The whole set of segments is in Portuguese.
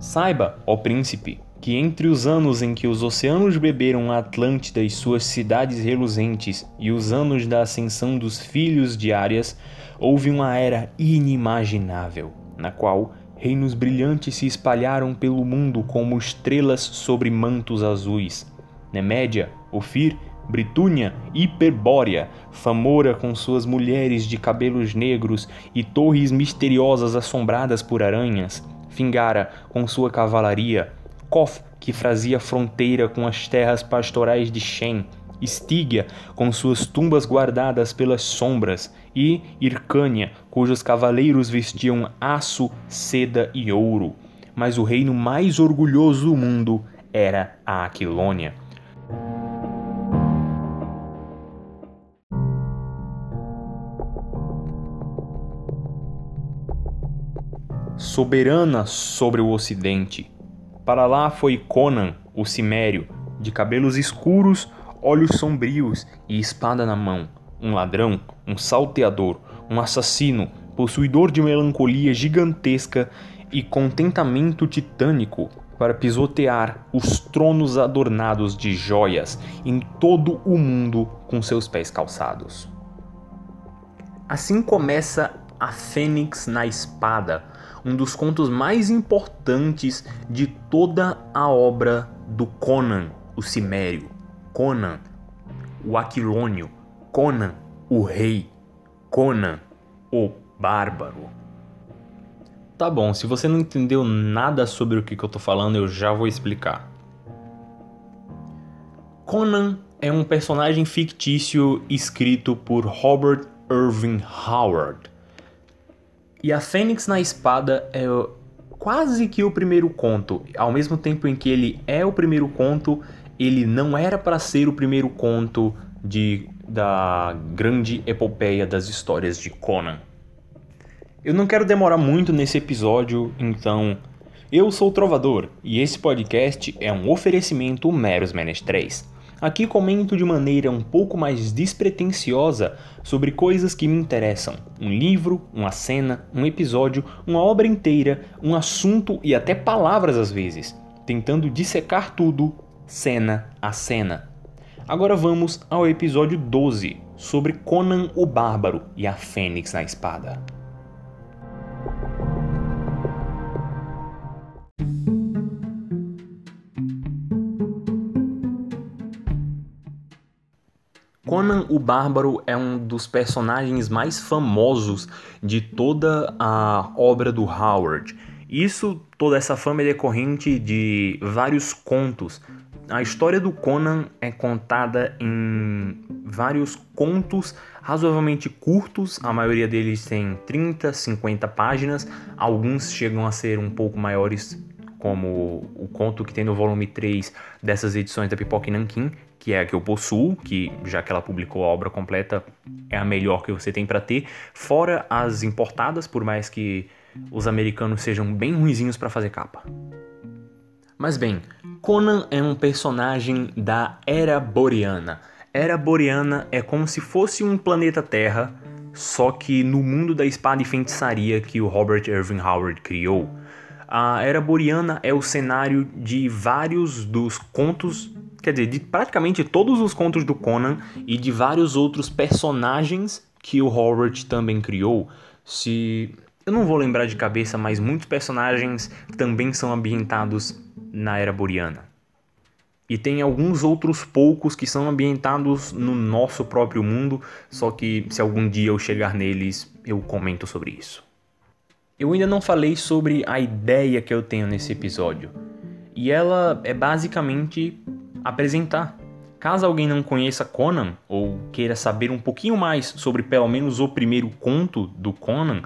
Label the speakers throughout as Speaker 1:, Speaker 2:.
Speaker 1: Saiba, ó príncipe, que entre os anos em que os oceanos beberam a Atlântida e suas cidades reluzentes e os anos da ascensão dos filhos de Arias, houve uma era inimaginável, na qual reinos brilhantes se espalharam pelo mundo como estrelas sobre mantos azuis. Nemédia, Ofir, Britúnia Hiperbórea, Famora com suas mulheres de cabelos negros e torres misteriosas assombradas por aranhas, Fingara com sua cavalaria, Kof, que fazia fronteira com as terras pastorais de Shen, Stígia, com suas tumbas guardadas pelas sombras, e Hircânia, cujos cavaleiros vestiam aço, seda e ouro. Mas o reino mais orgulhoso do mundo era a Aquilônia. Soberana sobre o ocidente, para lá foi Conan, o cimério, de cabelos escuros, olhos sombrios e espada na mão. Um ladrão, um salteador, um assassino, possuidor de melancolia gigantesca e contentamento titânico para pisotear os tronos adornados de joias em todo o mundo com seus pés calçados. Assim começa a Fênix na Espada, um dos contos mais importantes de toda a obra do Conan, o Cimério. Conan, o Aquilônio. Conan, o Rei. Conan, o Bárbaro. Tá bom, se você não entendeu nada sobre o que, que eu tô falando, eu já vou explicar. Conan é um personagem fictício escrito por Robert Irving Howard e a Fênix na Espada é quase que o primeiro conto. Ao mesmo tempo em que ele é o primeiro conto, ele não era para ser o primeiro conto de da grande epopeia das histórias de Conan. Eu não quero demorar muito nesse episódio, então eu sou o Trovador e esse podcast é um oferecimento Meros Menestréis. Aqui comento de maneira um pouco mais despretensiosa sobre coisas que me interessam: um livro, uma cena, um episódio, uma obra inteira, um assunto e até palavras às vezes, tentando dissecar tudo, cena a cena. Agora vamos ao episódio 12 sobre Conan o Bárbaro e a Fênix na Espada. Conan o Bárbaro é um dos personagens mais famosos de toda a obra do Howard. Isso, toda essa fama é decorrente de vários contos. A história do Conan é contada em vários contos razoavelmente curtos, a maioria deles tem 30, 50 páginas, alguns chegam a ser um pouco maiores, como o conto que tem no volume 3 dessas edições da Pipoca e que é a que eu possuo, que já que ela publicou a obra completa, é a melhor que você tem para ter, fora as importadas, por mais que os americanos sejam bem ruizinhos para fazer capa. Mas bem, Conan é um personagem da Era Boreana. Era Boreana é como se fosse um planeta Terra, só que no mundo da espada e feitiçaria que o Robert Irving Howard criou. A Era Boreana é o cenário de vários dos contos quer dizer, de praticamente todos os contos do Conan e de vários outros personagens que o Howard também criou. Se eu não vou lembrar de cabeça, mas muitos personagens também são ambientados na era boreana. E tem alguns outros poucos que são ambientados no nosso próprio mundo, só que se algum dia eu chegar neles, eu comento sobre isso. Eu ainda não falei sobre a ideia que eu tenho nesse episódio. E ela é basicamente apresentar. Caso alguém não conheça Conan ou queira saber um pouquinho mais sobre pelo menos o primeiro conto do Conan,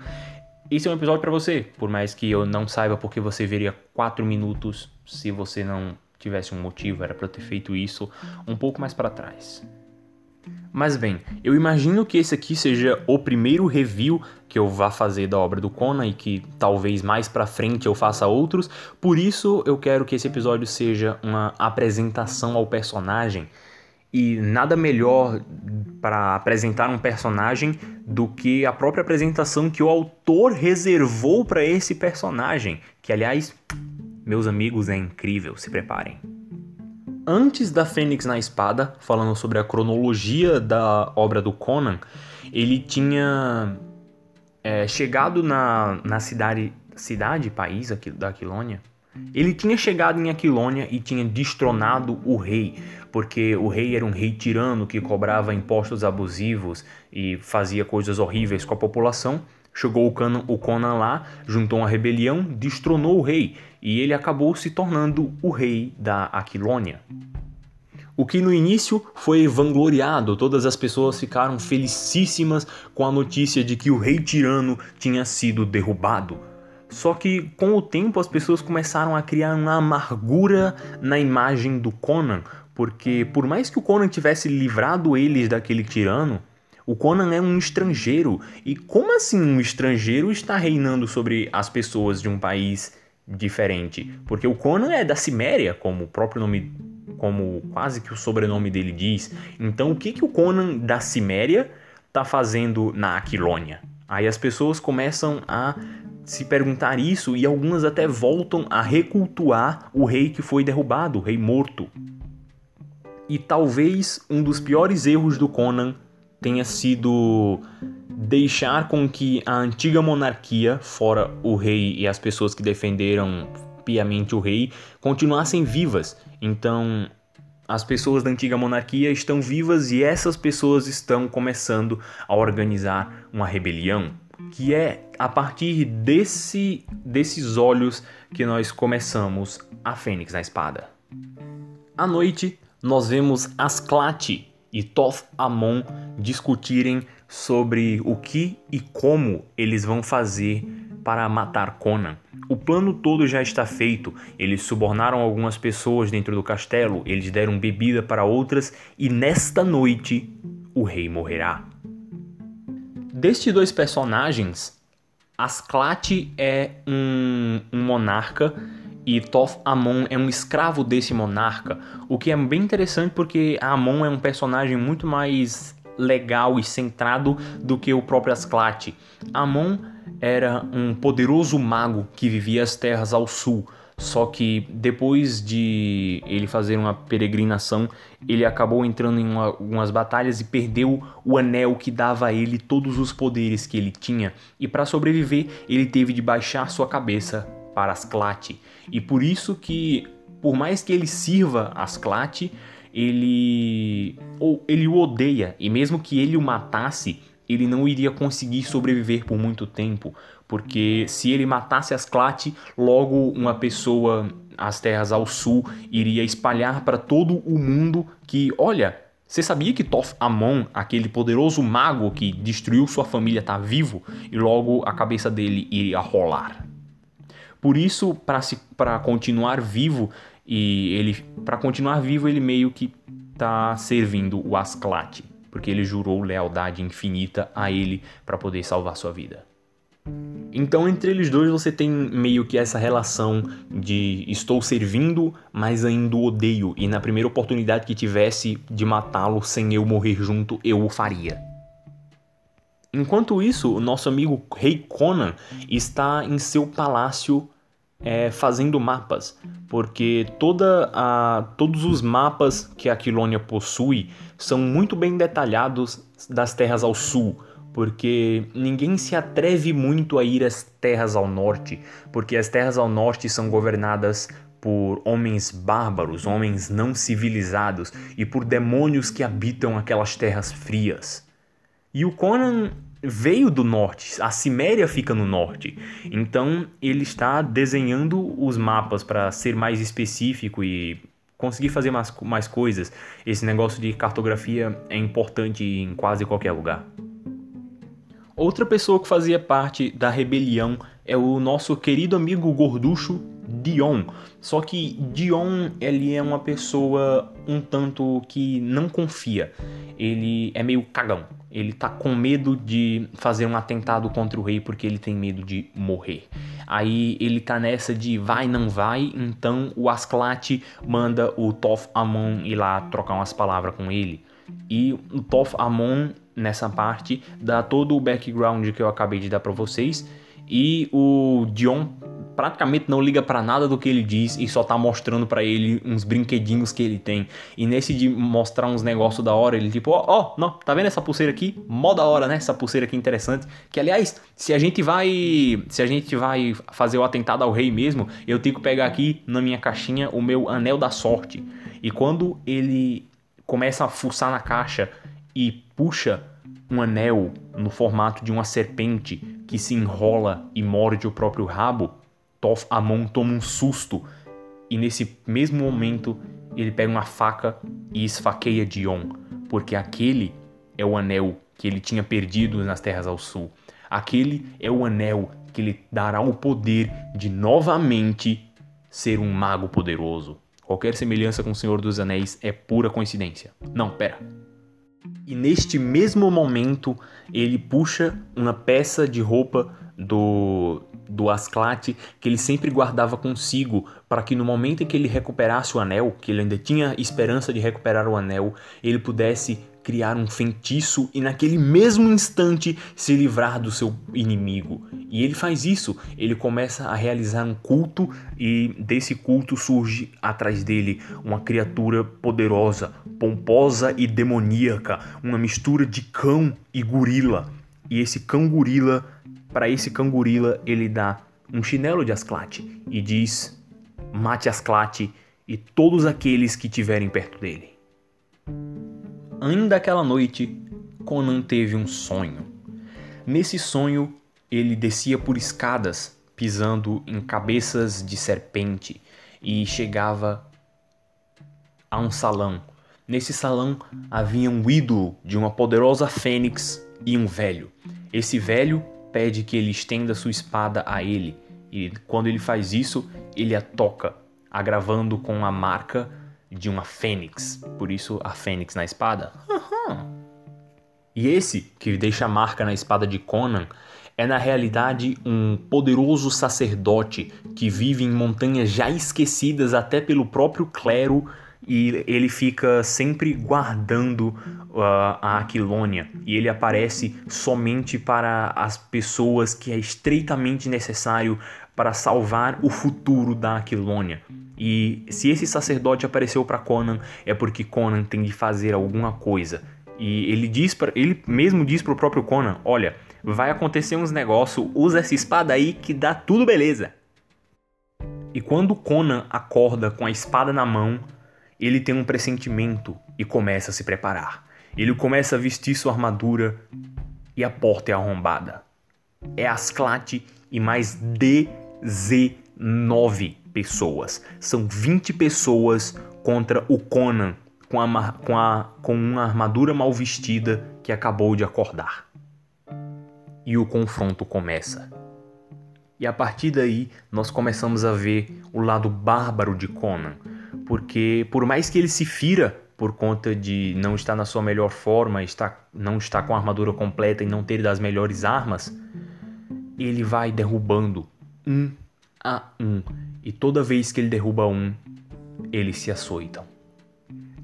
Speaker 1: esse é um episódio para você. Por mais que eu não saiba porque você veria 4 minutos se você não tivesse um motivo, era para ter feito isso um pouco mais para trás. Mas bem, eu imagino que esse aqui seja o primeiro review que eu vá fazer da obra do Conan e que talvez mais para frente eu faça outros. Por isso eu quero que esse episódio seja uma apresentação ao personagem e nada melhor para apresentar um personagem do que a própria apresentação que o autor reservou para esse personagem, que aliás Meus amigos, é incrível, se preparem. Antes da Fênix na Espada, falando sobre a cronologia da obra do Conan, ele tinha é, chegado na, na cidade, cidade, país aqui, da Aquilônia. Ele tinha chegado em Aquilônia e tinha destronado o rei, porque o rei era um rei tirano que cobrava impostos abusivos e fazia coisas horríveis com a população. Chegou o Conan, o Conan lá, juntou uma rebelião, destronou o rei e ele acabou se tornando o rei da Aquilônia. O que no início foi vangloriado, todas as pessoas ficaram felicíssimas com a notícia de que o rei tirano tinha sido derrubado. Só que com o tempo as pessoas começaram a criar uma amargura na imagem do Conan, porque por mais que o Conan tivesse livrado eles daquele tirano, o Conan é um estrangeiro. E como assim um estrangeiro está reinando sobre as pessoas de um país diferente? Porque o Conan é da Ciméria, como o próprio nome, como quase que o sobrenome dele diz. Então o que, que o Conan da Ciméria está fazendo na Aquilônia? Aí as pessoas começam a se perguntar isso e algumas até voltam a recultuar o rei que foi derrubado, o rei morto. E talvez um dos piores erros do Conan tenha sido deixar com que a antiga monarquia, fora o rei e as pessoas que defenderam piamente o rei, continuassem vivas. Então, as pessoas da antiga monarquia estão vivas e essas pessoas estão começando a organizar uma rebelião, que é a partir desse desses olhos que nós começamos a Fênix na espada. À noite, nós vemos Asclate e Toth Amon discutirem sobre o que e como eles vão fazer para matar Conan. O plano todo já está feito. Eles subornaram algumas pessoas dentro do castelo, eles deram bebida para outras e nesta noite o rei morrerá. Destes dois personagens, Asclate é um, um monarca e Toth Amon é um escravo desse monarca, o que é bem interessante porque Amon é um personagem muito mais legal e centrado do que o próprio Asclate. Amon era um poderoso mago que vivia as terras ao sul, só que depois de ele fazer uma peregrinação, ele acabou entrando em uma, algumas batalhas e perdeu o anel que dava a ele todos os poderes que ele tinha. E para sobreviver, ele teve de baixar sua cabeça para Asclate. E por isso que, por mais que ele sirva Asclate, ele ou ele o odeia e mesmo que ele o matasse, ele não iria conseguir sobreviver por muito tempo, porque se ele matasse Asclate, logo uma pessoa as terras ao sul iria espalhar para todo o mundo que, olha, você sabia que Toth Amon, aquele poderoso mago que destruiu sua família, está vivo e logo a cabeça dele iria rolar. Por isso, para continuar vivo e ele para continuar vivo ele meio que tá servindo o Asclate, porque ele jurou lealdade infinita a ele para poder salvar sua vida. Então, entre eles dois, você tem meio que essa relação de estou servindo, mas ainda odeio, e na primeira oportunidade que tivesse de matá-lo sem eu morrer junto, eu o faria. Enquanto isso, o nosso amigo Rei Conan está em seu palácio é, fazendo mapas, porque toda a, todos os mapas que a Quilônia possui são muito bem detalhados das terras ao sul, porque ninguém se atreve muito a ir às terras ao norte, porque as terras ao norte são governadas por homens bárbaros, homens não civilizados e por demônios que habitam aquelas terras frias. E o Conan veio do norte, a Ciméria fica no norte. Então ele está desenhando os mapas para ser mais específico e conseguir fazer mais, mais coisas. Esse negócio de cartografia é importante em quase qualquer lugar. Outra pessoa que fazia parte da rebelião é o nosso querido amigo gorducho Dion. Só que Dion ele é uma pessoa um tanto que não confia. Ele é meio cagão. Ele tá com medo de fazer um atentado contra o rei porque ele tem medo de morrer. Aí ele tá nessa de vai, não vai, então o Asclate manda o Tof Amon ir lá trocar umas palavras com ele. E o Tof Amon, nessa parte, dá todo o background que eu acabei de dar para vocês. E o Dion praticamente não liga para nada do que ele diz e só tá mostrando para ele uns brinquedinhos que ele tem. E nesse de mostrar uns negócios da hora, ele tipo, ó, oh, oh, não, tá vendo essa pulseira aqui? Mó da hora, né? Essa pulseira aqui interessante. Que aliás, se a gente vai, se a gente vai fazer o atentado ao rei mesmo, eu tenho que pegar aqui na minha caixinha o meu anel da sorte. E quando ele começa a fuçar na caixa e puxa um anel no formato de uma serpente que se enrola e morde o próprio rabo, Toff Amon toma um susto e nesse mesmo momento ele pega uma faca e esfaqueia Dion, porque aquele é o anel que ele tinha perdido nas terras ao sul. Aquele é o anel que lhe dará o poder de novamente ser um mago poderoso. Qualquer semelhança com o Senhor dos Anéis é pura coincidência. Não, pera. E neste mesmo momento, ele puxa uma peça de roupa do, do Asclate que ele sempre guardava consigo para que no momento em que ele recuperasse o anel, que ele ainda tinha esperança de recuperar o anel, ele pudesse criar um feitiço e naquele mesmo instante se livrar do seu inimigo. E ele faz isso, ele começa a realizar um culto e desse culto surge atrás dele uma criatura poderosa, pomposa e demoníaca, uma mistura de cão e gorila. E esse cão gorila, para esse cão gorila, ele dá um chinelo de Asclate e diz: "Mate Asclate e todos aqueles que estiverem perto dele." Ainda aquela noite, Conan teve um sonho. Nesse sonho, ele descia por escadas, pisando em cabeças de serpente, e chegava a um salão. Nesse salão havia um ídolo de uma poderosa fênix e um velho. Esse velho pede que ele estenda sua espada a ele, e quando ele faz isso, ele a toca, agravando com a marca de uma fênix, por isso a fênix na espada. Uhum. E esse, que deixa a marca na espada de Conan, é na realidade um poderoso sacerdote que vive em montanhas já esquecidas até pelo próprio clero e ele fica sempre guardando uh, a Aquilônia e ele aparece somente para as pessoas que é estreitamente necessário para salvar o futuro da Aquilônia. E se esse sacerdote apareceu para Conan é porque Conan tem de fazer alguma coisa. E ele diz para ele mesmo diz para o próprio Conan, olha, vai acontecer uns negócios, usa essa espada aí que dá tudo beleza. E quando Conan acorda com a espada na mão, ele tem um pressentimento e começa a se preparar. Ele começa a vestir sua armadura e a porta é arrombada. É Asclate e mais 19 pessoas. São 20 pessoas contra o Conan com, a, com, a, com uma armadura mal vestida que acabou de acordar. E o confronto começa. E a partir daí nós começamos a ver o lado bárbaro de Conan, porque por mais que ele se fira por conta de não estar na sua melhor forma, estar, não estar com a armadura completa e não ter das melhores armas, ele vai derrubando um a um. E toda vez que ele derruba um, eles se açoitam.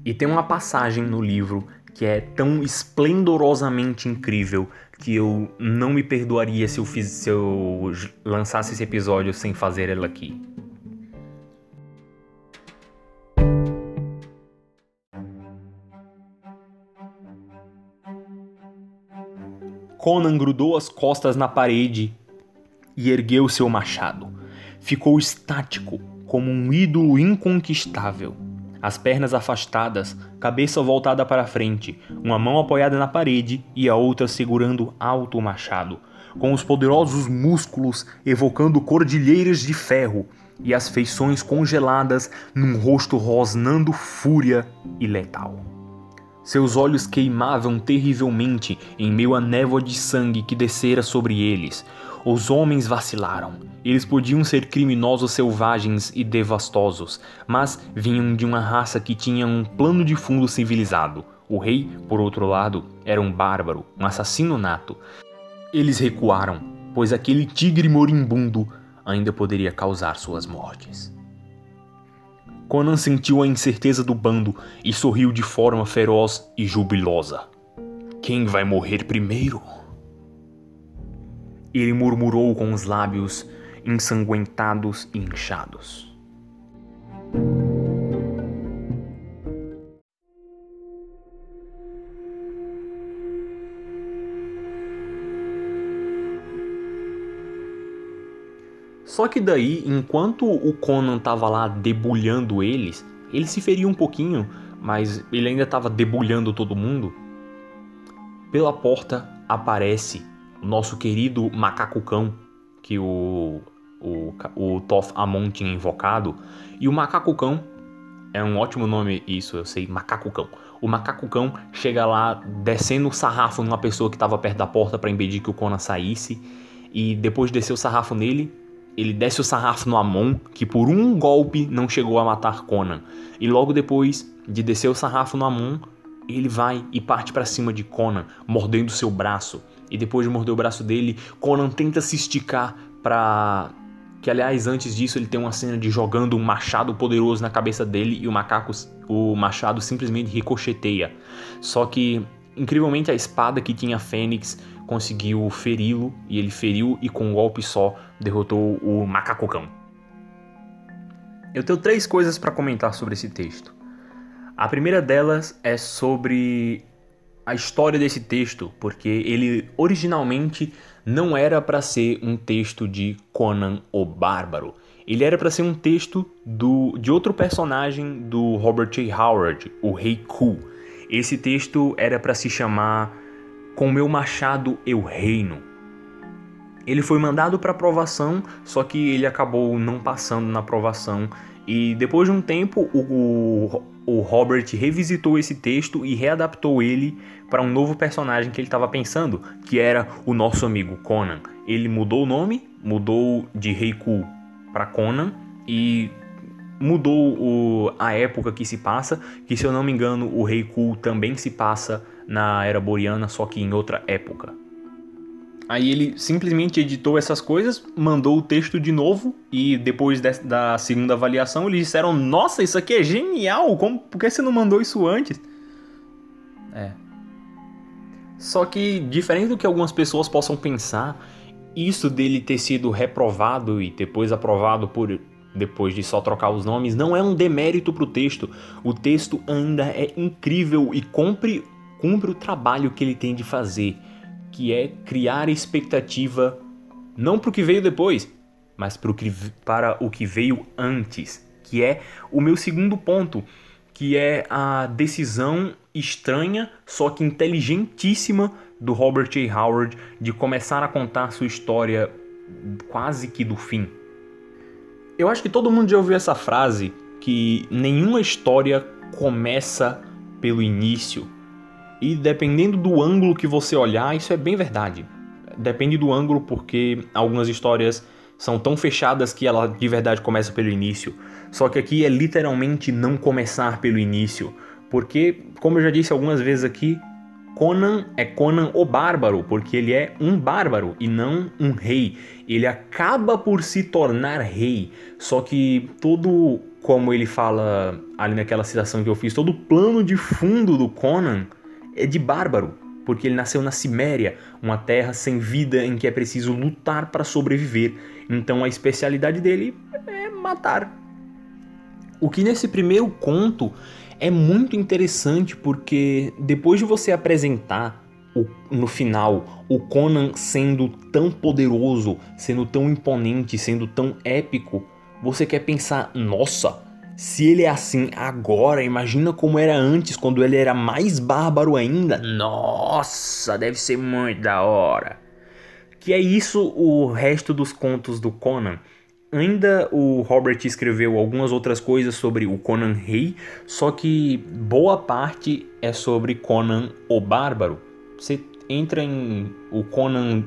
Speaker 1: E tem uma passagem no livro que é tão esplendorosamente incrível que eu não me perdoaria se eu, fiz, se eu lançasse esse episódio sem fazer ela aqui. Conan grudou as costas na parede e ergueu seu machado ficou estático, como um ídolo inconquistável. As pernas afastadas, cabeça voltada para frente, uma mão apoiada na parede e a outra segurando alto o machado, com os poderosos músculos evocando cordilheiras de ferro e as feições congeladas num rosto rosnando fúria e letal. Seus olhos queimavam terrivelmente em meio à névoa de sangue que descera sobre eles. Os homens vacilaram. Eles podiam ser criminosos selvagens e devastosos, mas vinham de uma raça que tinha um plano de fundo civilizado. O rei, por outro lado, era um bárbaro, um assassino nato. Eles recuaram, pois aquele tigre moribundo ainda poderia causar suas mortes. Conan sentiu a incerteza do bando e sorriu de forma feroz e jubilosa. Quem vai morrer primeiro? Ele murmurou com os lábios ensanguentados e inchados. Só que daí, enquanto o Conan tava lá debulhando eles, ele se feria um pouquinho, mas ele ainda tava debulhando todo mundo. Pela porta aparece o nosso querido macaco cão, que o, o, o Toth Amon tinha invocado. E o macaco cão, é um ótimo nome isso, eu sei, macaco cão. O macaco cão chega lá descendo o sarrafo numa pessoa que estava perto da porta para impedir que o Conan saísse. E depois de descer o sarrafo nele, ele desce o sarrafo no Amon, que por um golpe não chegou a matar Conan. E logo depois de descer o sarrafo no Amon, ele vai e parte para cima de Conan, mordendo seu braço. E depois de morder o braço dele, Conan tenta se esticar para que aliás antes disso ele tem uma cena de jogando um machado poderoso na cabeça dele e o macaco o machado simplesmente ricocheteia. Só que incrivelmente a espada que tinha Fênix conseguiu feri-lo e ele feriu e com um golpe só derrotou o macacocão. Eu tenho três coisas para comentar sobre esse texto. A primeira delas é sobre a história desse texto, porque ele originalmente não era para ser um texto de Conan o Bárbaro. Ele era para ser um texto do, de outro personagem do Robert A. Howard, o Rei Ku. Esse texto era para se chamar com meu machado eu reino. Ele foi mandado para aprovação, só que ele acabou não passando na aprovação. E depois de um tempo, o, o Robert revisitou esse texto e readaptou ele para um novo personagem que ele estava pensando, que era o nosso amigo Conan. Ele mudou o nome, mudou de Reiku para Conan e mudou o, a época que se passa, que se eu não me engano o Reiku também se passa na era boreana, só que em outra época. Aí ele simplesmente editou essas coisas, mandou o texto de novo e depois de, da segunda avaliação eles disseram: Nossa, isso aqui é genial! Como, por que você não mandou isso antes? É. Só que, diferente do que algumas pessoas possam pensar, isso dele ter sido reprovado e depois aprovado por depois de só trocar os nomes não é um demérito para o texto. O texto ainda é incrível e cumpre cumpre o trabalho que ele tem de fazer, que é criar expectativa não para o que veio depois, mas para o que, para o que veio antes, que é o meu segundo ponto, que é a decisão estranha, só que inteligentíssima do Robert A. Howard de começar a contar sua história quase que do fim. Eu acho que todo mundo já ouviu essa frase que nenhuma história começa pelo início, e dependendo do ângulo que você olhar, isso é bem verdade. Depende do ângulo, porque algumas histórias são tão fechadas que ela de verdade começa pelo início. Só que aqui é literalmente não começar pelo início. Porque, como eu já disse algumas vezes aqui, Conan é Conan o Bárbaro, porque ele é um bárbaro e não um rei. Ele acaba por se tornar rei, só que todo, como ele fala ali naquela citação que eu fiz, todo o plano de fundo do Conan é de bárbaro, porque ele nasceu na Ciméria, uma terra sem vida em que é preciso lutar para sobreviver. Então a especialidade dele é matar. O que nesse primeiro conto é muito interessante porque depois de você apresentar o, no final o Conan sendo tão poderoso, sendo tão imponente, sendo tão épico, você quer pensar, nossa, se ele é assim agora, imagina como era antes, quando ele era mais bárbaro ainda. Nossa, deve ser muito da hora. Que é isso o resto dos contos do Conan. Ainda o Robert escreveu algumas outras coisas sobre o Conan Rei, só que boa parte é sobre Conan o Bárbaro. Você entra em o Conan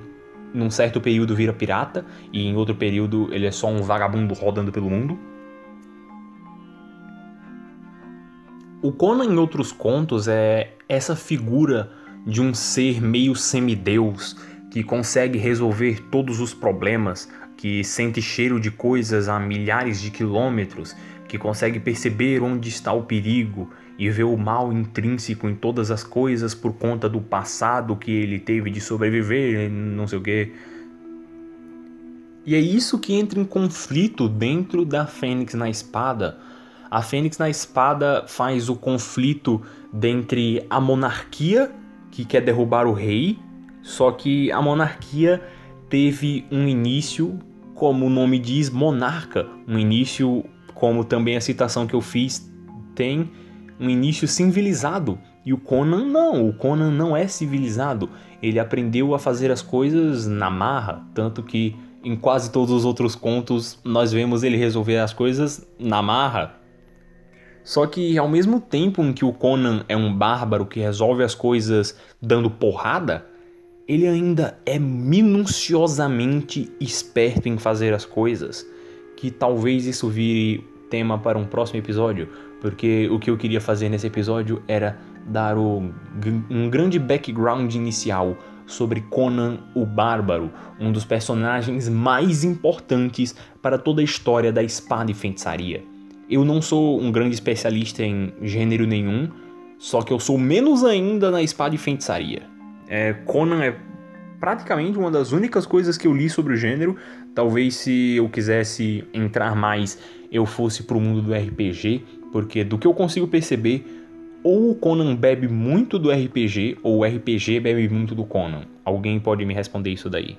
Speaker 1: num certo período vira pirata e em outro período ele é só um vagabundo rodando pelo mundo. O Conan em outros contos é essa figura de um ser meio semideus que consegue resolver todos os problemas, que sente cheiro de coisas a milhares de quilômetros, que consegue perceber onde está o perigo e ver o mal intrínseco em todas as coisas por conta do passado que ele teve de sobreviver, não sei o que. E é isso que entra em conflito dentro da Fênix na Espada. A Fênix na Espada faz o conflito dentre a monarquia, que quer derrubar o rei, só que a monarquia teve um início, como o nome diz, monarca. Um início, como também a citação que eu fiz tem, um início civilizado. E o Conan não, o Conan não é civilizado. Ele aprendeu a fazer as coisas na marra, tanto que em quase todos os outros contos nós vemos ele resolver as coisas na marra. Só que ao mesmo tempo em que o Conan é um bárbaro que resolve as coisas dando porrada, ele ainda é minuciosamente esperto em fazer as coisas. Que talvez isso vire tema para um próximo episódio, porque o que eu queria fazer nesse episódio era dar o, um grande background inicial sobre Conan o Bárbaro, um dos personagens mais importantes para toda a história da espada e feitiçaria. Eu não sou um grande especialista em gênero nenhum, só que eu sou menos ainda na espada e feitiçaria. É, Conan é praticamente uma das únicas coisas que eu li sobre o gênero. Talvez se eu quisesse entrar mais, eu fosse pro mundo do RPG, porque do que eu consigo perceber, ou o Conan bebe muito do RPG, ou o RPG bebe muito do Conan. Alguém pode me responder isso daí?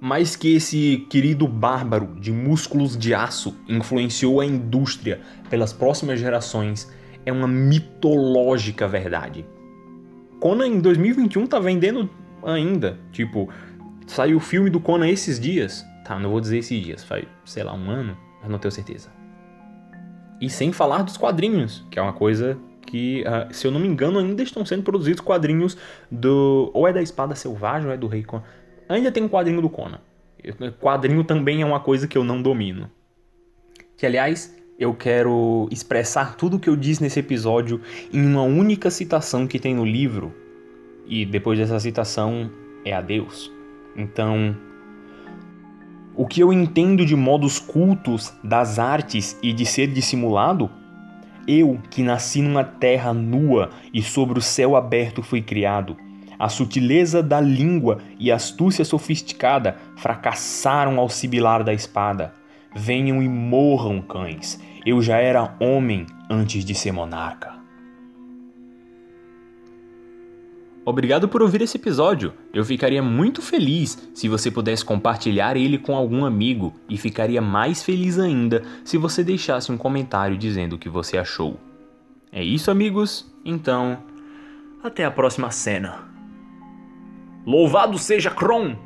Speaker 1: Mais que esse querido bárbaro de músculos de aço influenciou a indústria pelas próximas gerações, é uma mitológica verdade. Conan em 2021 tá vendendo ainda. Tipo, saiu o filme do Conan esses dias. Tá, não vou dizer esses dias, faz, sei lá, um ano, mas não tenho certeza. E sem falar dos quadrinhos, que é uma coisa que, uh, se eu não me engano, ainda estão sendo produzidos quadrinhos do. Ou é da Espada Selvagem ou é do Rei Conan. Ainda tem um quadrinho do Conan. Quadrinho também é uma coisa que eu não domino. Que, aliás, eu quero expressar tudo o que eu disse nesse episódio em uma única citação que tem no livro. E depois dessa citação é a Deus. Então, o que eu entendo de modos cultos das artes e de ser dissimulado? Eu, que nasci numa terra nua e sobre o céu aberto fui criado, a sutileza da língua e a astúcia sofisticada fracassaram ao sibilar da espada. Venham e morram, cães. Eu já era homem antes de ser monarca. Obrigado por ouvir esse episódio. Eu ficaria muito feliz se você pudesse compartilhar ele com algum amigo e ficaria mais feliz ainda se você deixasse um comentário dizendo o que você achou. É isso, amigos? Então, até a próxima cena. Louvado seja Kron!